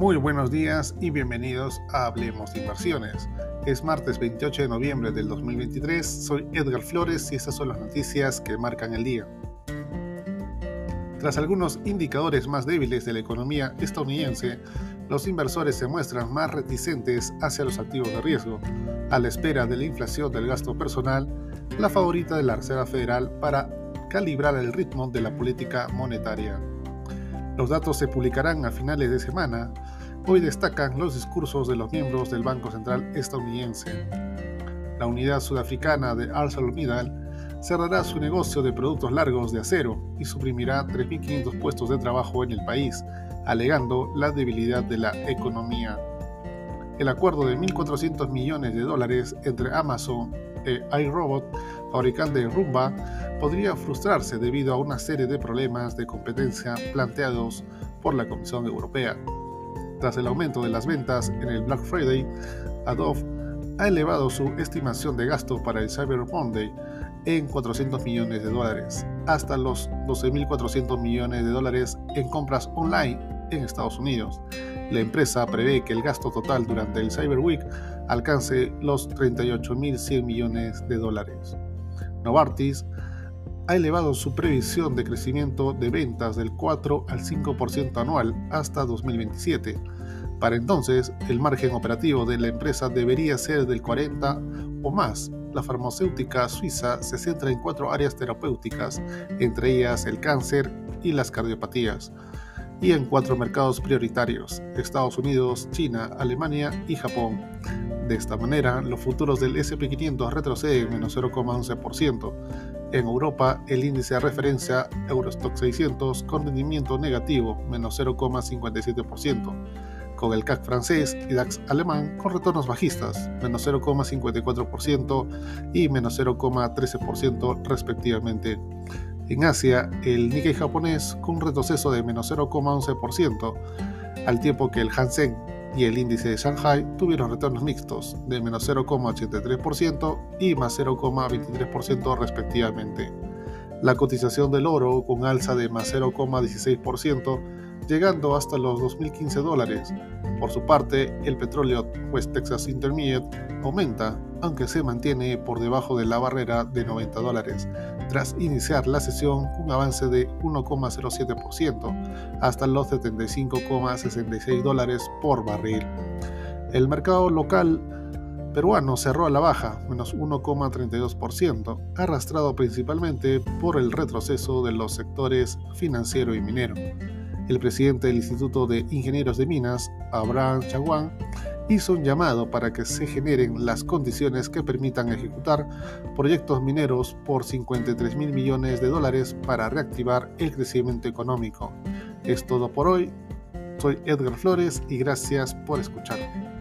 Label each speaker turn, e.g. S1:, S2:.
S1: Muy buenos días y bienvenidos a Hablemos de Inversiones. Es martes 28 de noviembre del 2023, soy Edgar Flores y estas son las noticias que marcan el día. Tras algunos indicadores más débiles de la economía estadounidense, los inversores se muestran más reticentes hacia los activos de riesgo, a la espera de la inflación del gasto personal, la favorita de la Reserva Federal para calibrar el ritmo de la política monetaria. Los datos se publicarán a finales de semana. Hoy destacan los discursos de los miembros del Banco Central estadounidense. La unidad sudafricana de ArcelorMittal cerrará su negocio de productos largos de acero y suprimirá 3.500 puestos de trabajo en el país, alegando la debilidad de la economía. El acuerdo de 1.400 millones de dólares entre Amazon e iRobot, fabricante de Rumba, podría frustrarse debido a una serie de problemas de competencia planteados por la Comisión Europea. Tras el aumento de las ventas en el Black Friday, Adobe ha elevado su estimación de gasto para el Cyber Monday en 400 millones de dólares, hasta los 12.400 millones de dólares en compras online en Estados Unidos. La empresa prevé que el gasto total durante el Cyber Week alcance los 38.100 millones de dólares. Novartis ha elevado su previsión de crecimiento de ventas del 4 al 5% anual hasta 2027. Para entonces, el margen operativo de la empresa debería ser del 40 o más. La farmacéutica suiza se centra en cuatro áreas terapéuticas, entre ellas el cáncer y las cardiopatías, y en cuatro mercados prioritarios, Estados Unidos, China, Alemania y Japón. De esta manera, los futuros del SP500 retroceden menos 0,11%. En Europa, el índice de referencia Eurostock 600 con rendimiento negativo, menos 0,57% con el CAC francés y DAX alemán con retornos bajistas, menos 0,54% y menos 0,13% respectivamente. En Asia, el Nikkei japonés con un retroceso de menos 0,11%, al tiempo que el Hansen y el índice de Shanghai tuvieron retornos mixtos de menos 0,83% y más 0,23% respectivamente. La cotización del oro con alza de más 0,16% llegando hasta los 2.015 dólares. Por su parte, el petróleo West Texas Intermediate aumenta, aunque se mantiene por debajo de la barrera de 90 dólares, tras iniciar la sesión con un avance de 1,07% hasta los 75,66 dólares por barril. El mercado local peruano cerró a la baja, menos 1,32%, arrastrado principalmente por el retroceso de los sectores financiero y minero el presidente del Instituto de Ingenieros de Minas, Abraham Chaguán, hizo un llamado para que se generen las condiciones que permitan ejecutar proyectos mineros por 53 mil millones de dólares para reactivar el crecimiento económico. Es todo por hoy. Soy Edgar Flores y gracias por escucharme.